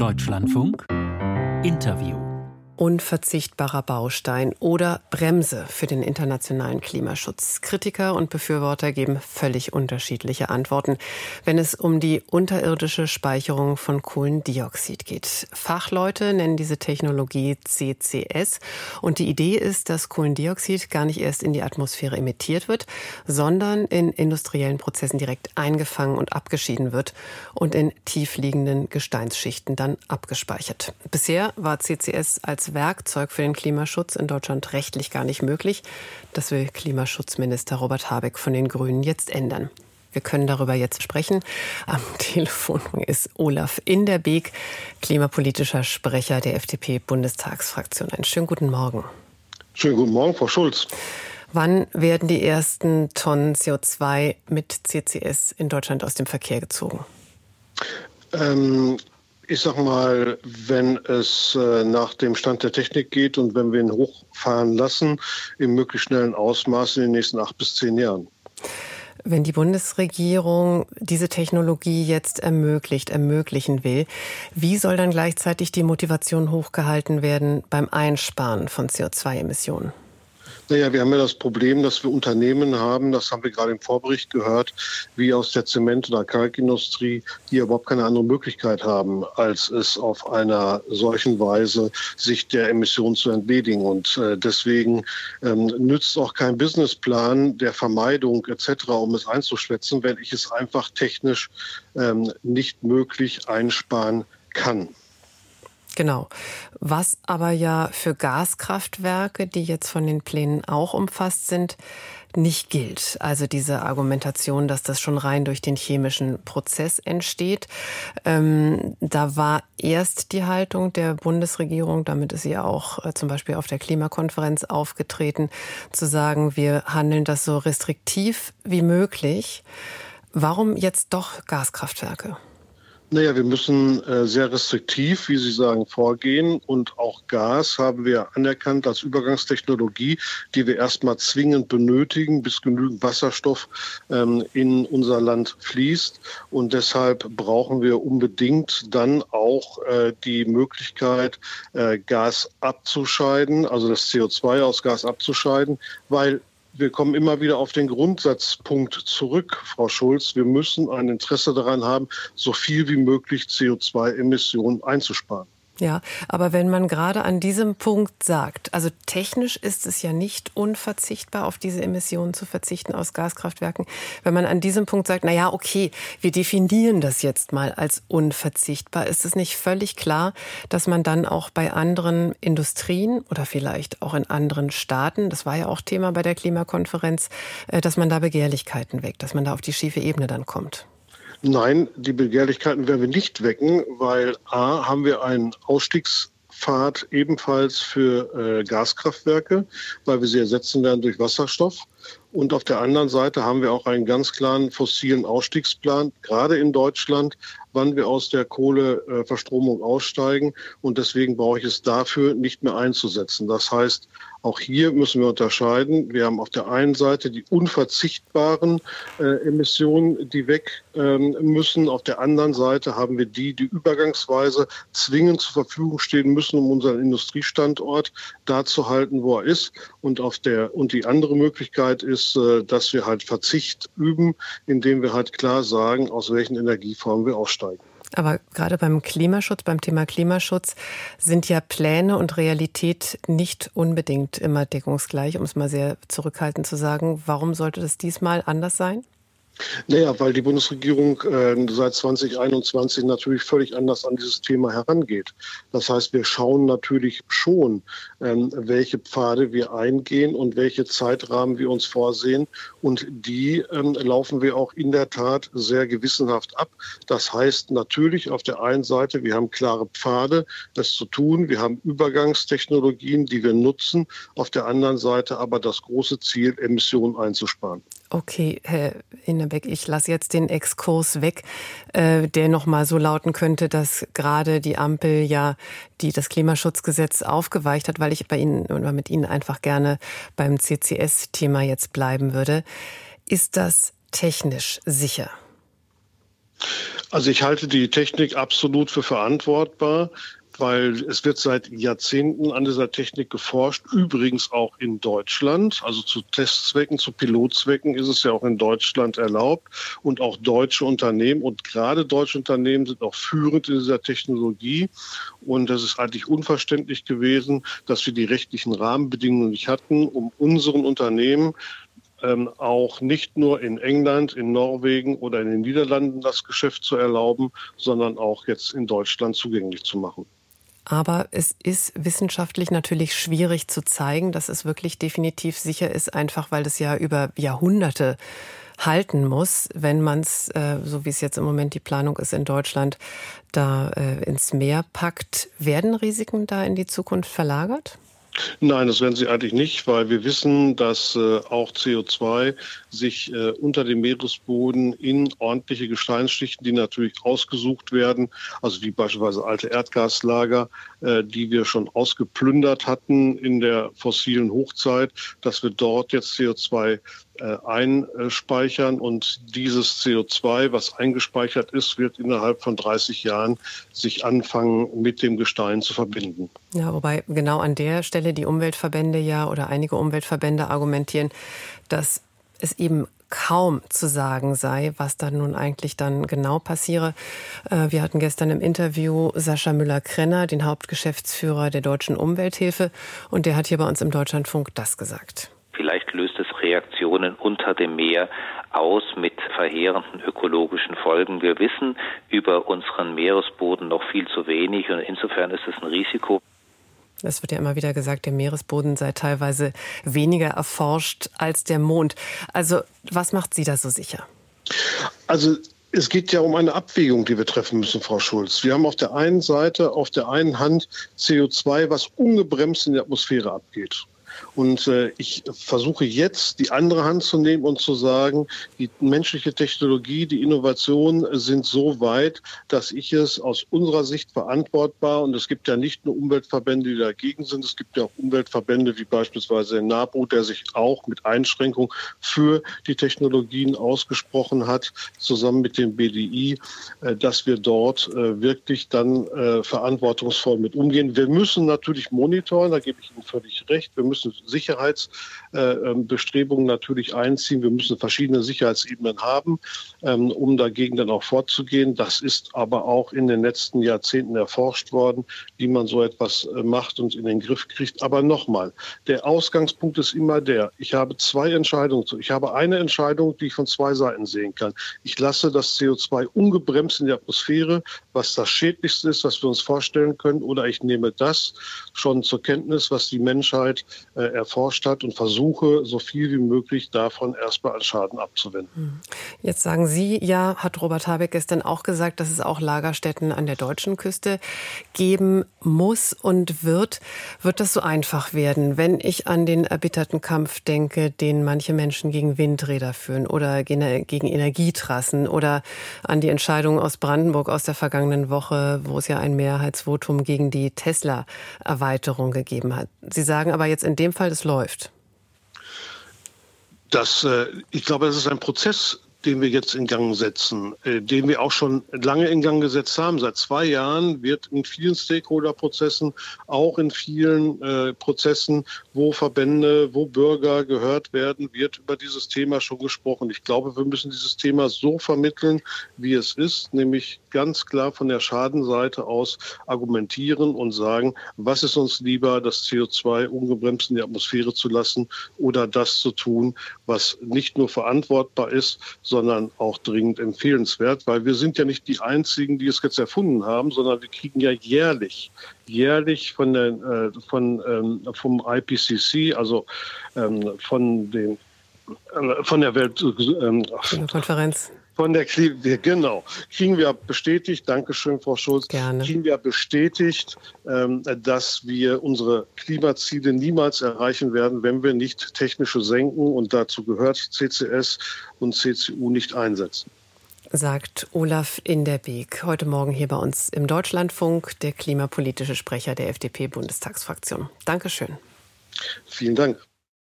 Deutschlandfunk. Interview unverzichtbarer Baustein oder Bremse für den internationalen Klimaschutz. Kritiker und Befürworter geben völlig unterschiedliche Antworten, wenn es um die unterirdische Speicherung von Kohlendioxid geht. Fachleute nennen diese Technologie CCS und die Idee ist, dass Kohlendioxid gar nicht erst in die Atmosphäre emittiert wird, sondern in industriellen Prozessen direkt eingefangen und abgeschieden wird und in tiefliegenden Gesteinsschichten dann abgespeichert. Bisher war CCS als Werkzeug für den Klimaschutz in Deutschland rechtlich gar nicht möglich. Das will Klimaschutzminister Robert Habeck von den Grünen jetzt ändern. Wir können darüber jetzt sprechen. Am Telefon ist Olaf Inderbeek, klimapolitischer Sprecher der FDP-Bundestagsfraktion. Einen schönen guten Morgen. Schönen guten Morgen, Frau Schulz. Wann werden die ersten Tonnen CO2 mit CCS in Deutschland aus dem Verkehr gezogen? Ähm, ich sag mal, wenn es äh, nach dem Stand der Technik geht und wenn wir ihn hochfahren lassen, im möglichst schnellen Ausmaß in den nächsten acht bis zehn Jahren. Wenn die Bundesregierung diese Technologie jetzt ermöglicht, ermöglichen will, wie soll dann gleichzeitig die Motivation hochgehalten werden beim Einsparen von CO2-Emissionen? Naja, wir haben ja das Problem, dass wir Unternehmen haben, das haben wir gerade im Vorbericht gehört, wie aus der Zement- oder Kalkindustrie, die überhaupt keine andere Möglichkeit haben, als es auf einer solchen Weise sich der Emissionen zu entledigen. Und äh, deswegen ähm, nützt auch kein Businessplan der Vermeidung etc., um es einzuschwätzen, wenn ich es einfach technisch ähm, nicht möglich einsparen kann. Genau. Was aber ja für Gaskraftwerke, die jetzt von den Plänen auch umfasst sind, nicht gilt. Also diese Argumentation, dass das schon rein durch den chemischen Prozess entsteht. Ähm, da war erst die Haltung der Bundesregierung, damit ist sie auch äh, zum Beispiel auf der Klimakonferenz aufgetreten, zu sagen, wir handeln das so restriktiv wie möglich. Warum jetzt doch Gaskraftwerke? Naja, wir müssen äh, sehr restriktiv, wie Sie sagen, vorgehen. Und auch Gas haben wir anerkannt als Übergangstechnologie, die wir erstmal zwingend benötigen, bis genügend Wasserstoff ähm, in unser Land fließt. Und deshalb brauchen wir unbedingt dann auch äh, die Möglichkeit, äh, Gas abzuscheiden, also das CO2 aus Gas abzuscheiden, weil wir kommen immer wieder auf den Grundsatzpunkt zurück, Frau Schulz. Wir müssen ein Interesse daran haben, so viel wie möglich CO2-Emissionen einzusparen. Ja, aber wenn man gerade an diesem Punkt sagt, also technisch ist es ja nicht unverzichtbar, auf diese Emissionen zu verzichten aus Gaskraftwerken. Wenn man an diesem Punkt sagt, na ja, okay, wir definieren das jetzt mal als unverzichtbar, ist es nicht völlig klar, dass man dann auch bei anderen Industrien oder vielleicht auch in anderen Staaten, das war ja auch Thema bei der Klimakonferenz, äh, dass man da Begehrlichkeiten weckt, dass man da auf die schiefe Ebene dann kommt? Nein, die Begehrlichkeiten werden wir nicht wecken, weil A, haben wir einen Ausstiegspfad ebenfalls für äh, Gaskraftwerke, weil wir sie ersetzen werden durch Wasserstoff. Und auf der anderen Seite haben wir auch einen ganz klaren fossilen Ausstiegsplan, gerade in Deutschland, wann wir aus der Kohleverstromung aussteigen. Und deswegen brauche ich es dafür nicht mehr einzusetzen. Das heißt, auch hier müssen wir unterscheiden. Wir haben auf der einen Seite die unverzichtbaren äh, Emissionen, die weg ähm, müssen. Auf der anderen Seite haben wir die, die übergangsweise zwingend zur Verfügung stehen müssen, um unseren Industriestandort da zu halten, wo er ist. Und auf der und die andere Möglichkeit ist, äh, dass wir halt Verzicht üben, indem wir halt klar sagen, aus welchen Energieformen wir aussteigen. Aber gerade beim Klimaschutz, beim Thema Klimaschutz sind ja Pläne und Realität nicht unbedingt immer deckungsgleich, um es mal sehr zurückhaltend zu sagen. Warum sollte das diesmal anders sein? Naja, weil die Bundesregierung äh, seit 2021 natürlich völlig anders an dieses Thema herangeht. Das heißt, wir schauen natürlich schon, ähm, welche Pfade wir eingehen und welche Zeitrahmen wir uns vorsehen. Und die ähm, laufen wir auch in der Tat sehr gewissenhaft ab. Das heißt natürlich auf der einen Seite, wir haben klare Pfade, das zu tun. Wir haben Übergangstechnologien, die wir nutzen. Auf der anderen Seite aber das große Ziel, Emissionen einzusparen. Okay, Herr Innebeck, ich lasse jetzt den Exkurs weg, äh, der nochmal so lauten könnte, dass gerade die Ampel ja die das Klimaschutzgesetz aufgeweicht hat, weil ich bei Ihnen oder mit Ihnen einfach gerne beim CCS-Thema jetzt bleiben würde. Ist das technisch sicher? Also ich halte die Technik absolut für verantwortbar weil es wird seit Jahrzehnten an dieser Technik geforscht, übrigens auch in Deutschland. Also zu Testzwecken, zu Pilotzwecken ist es ja auch in Deutschland erlaubt. Und auch deutsche Unternehmen und gerade deutsche Unternehmen sind auch führend in dieser Technologie. Und das ist eigentlich unverständlich gewesen, dass wir die rechtlichen Rahmenbedingungen nicht hatten, um unseren Unternehmen ähm, auch nicht nur in England, in Norwegen oder in den Niederlanden das Geschäft zu erlauben, sondern auch jetzt in Deutschland zugänglich zu machen. Aber es ist wissenschaftlich natürlich schwierig zu zeigen, dass es wirklich definitiv sicher ist, einfach weil es ja über Jahrhunderte halten muss, wenn man es, äh, so wie es jetzt im Moment die Planung ist in Deutschland, da äh, ins Meer packt. Werden Risiken da in die Zukunft verlagert? Nein, das werden sie eigentlich nicht, weil wir wissen, dass äh, auch CO2 sich äh, unter dem Meeresboden in ordentliche Gesteinsschichten, die natürlich ausgesucht werden, also wie beispielsweise alte Erdgaslager, äh, die wir schon ausgeplündert hatten in der fossilen Hochzeit, dass wir dort jetzt CO2 äh, einspeichern und dieses CO2, was eingespeichert ist, wird innerhalb von 30 Jahren sich anfangen, mit dem Gestein zu verbinden. Ja, wobei genau an der Stelle die Umweltverbände ja oder einige Umweltverbände argumentieren, dass es eben kaum zu sagen sei, was da nun eigentlich dann genau passiere. Äh, wir hatten gestern im Interview Sascha Müller-Krenner, den Hauptgeschäftsführer der Deutschen Umwelthilfe, und der hat hier bei uns im Deutschlandfunk das gesagt. Vielleicht löst es Reaktionen unter dem Meer aus mit verheerenden ökologischen Folgen. Wir wissen über unseren Meeresboden noch viel zu wenig und insofern ist es ein Risiko. Es wird ja immer wieder gesagt, der Meeresboden sei teilweise weniger erforscht als der Mond. Also was macht Sie da so sicher? Also es geht ja um eine Abwägung, die wir treffen müssen, Frau Schulz. Wir haben auf der einen Seite, auf der einen Hand CO2, was ungebremst in die Atmosphäre abgeht. Und äh, ich versuche jetzt die andere Hand zu nehmen und zu sagen, die menschliche Technologie, die Innovation sind so weit, dass ich es aus unserer Sicht verantwortbar und es gibt ja nicht nur Umweltverbände, die dagegen sind, es gibt ja auch Umweltverbände wie beispielsweise der NABU, der sich auch mit Einschränkung für die Technologien ausgesprochen hat, zusammen mit dem BDI, äh, dass wir dort äh, wirklich dann äh, verantwortungsvoll mit umgehen. Wir müssen natürlich monitoren, da gebe ich Ihnen völlig recht. Wir müssen Sicherheitsbestrebungen natürlich einziehen. Wir müssen verschiedene Sicherheitsebenen haben, ähm, um dagegen dann auch vorzugehen. Das ist aber auch in den letzten Jahrzehnten erforscht worden, wie man so etwas äh, macht und in den Griff kriegt. Aber nochmal, der Ausgangspunkt ist immer der, ich habe zwei Entscheidungen. Ich habe eine Entscheidung, die ich von zwei Seiten sehen kann. Ich lasse das CO2 ungebremst in die Atmosphäre, was das Schädlichste ist, was wir uns vorstellen können, oder ich nehme das schon zur Kenntnis, was die Menschheit äh, erforscht hat und versuche, so viel wie möglich davon erstmal als Schaden abzuwenden. Hm. Jetzt sagen Sie, ja, hat Robert Habeck gestern auch gesagt, dass es auch Lagerstätten an der deutschen Küste geben muss und wird. Wird das so einfach werden, wenn ich an den erbitterten Kampf denke, den manche Menschen gegen Windräder führen oder gegen Energietrassen oder an die Entscheidung aus Brandenburg aus der vergangenen Woche, wo es ja ein Mehrheitsvotum gegen die Tesla-Erweiterung gegeben hat. Sie sagen aber jetzt in dem Fall, das läuft. Das, äh, ich glaube, das ist ein Prozess, den wir jetzt in Gang setzen, äh, den wir auch schon lange in Gang gesetzt haben. Seit zwei Jahren wird in vielen Stakeholder-Prozessen, auch in vielen äh, Prozessen, wo Verbände, wo Bürger gehört werden, wird über dieses Thema schon gesprochen. Ich glaube, wir müssen dieses Thema so vermitteln, wie es ist, nämlich ganz klar von der Schadenseite aus argumentieren und sagen, was ist uns lieber, das CO2 ungebremst in die Atmosphäre zu lassen oder das zu tun, was nicht nur verantwortbar ist, sondern auch dringend empfehlenswert, weil wir sind ja nicht die Einzigen, die es jetzt erfunden haben, sondern wir kriegen ja jährlich, jährlich von der, äh, von, ähm, vom IPCC, also ähm, von den äh, von der Welt ähm, Konferenz von der Klima, genau, kriegen wir bestätigt, Dankeschön, Frau Schulz, Gerne. kriegen wir bestätigt, ähm, dass wir unsere Klimaziele niemals erreichen werden, wenn wir nicht technische Senken und dazu gehört CCS und CCU nicht einsetzen sagt Olaf Inderbeek. Heute Morgen hier bei uns im Deutschlandfunk, der klimapolitische Sprecher der FDP-Bundestagsfraktion. Dankeschön. Vielen Dank.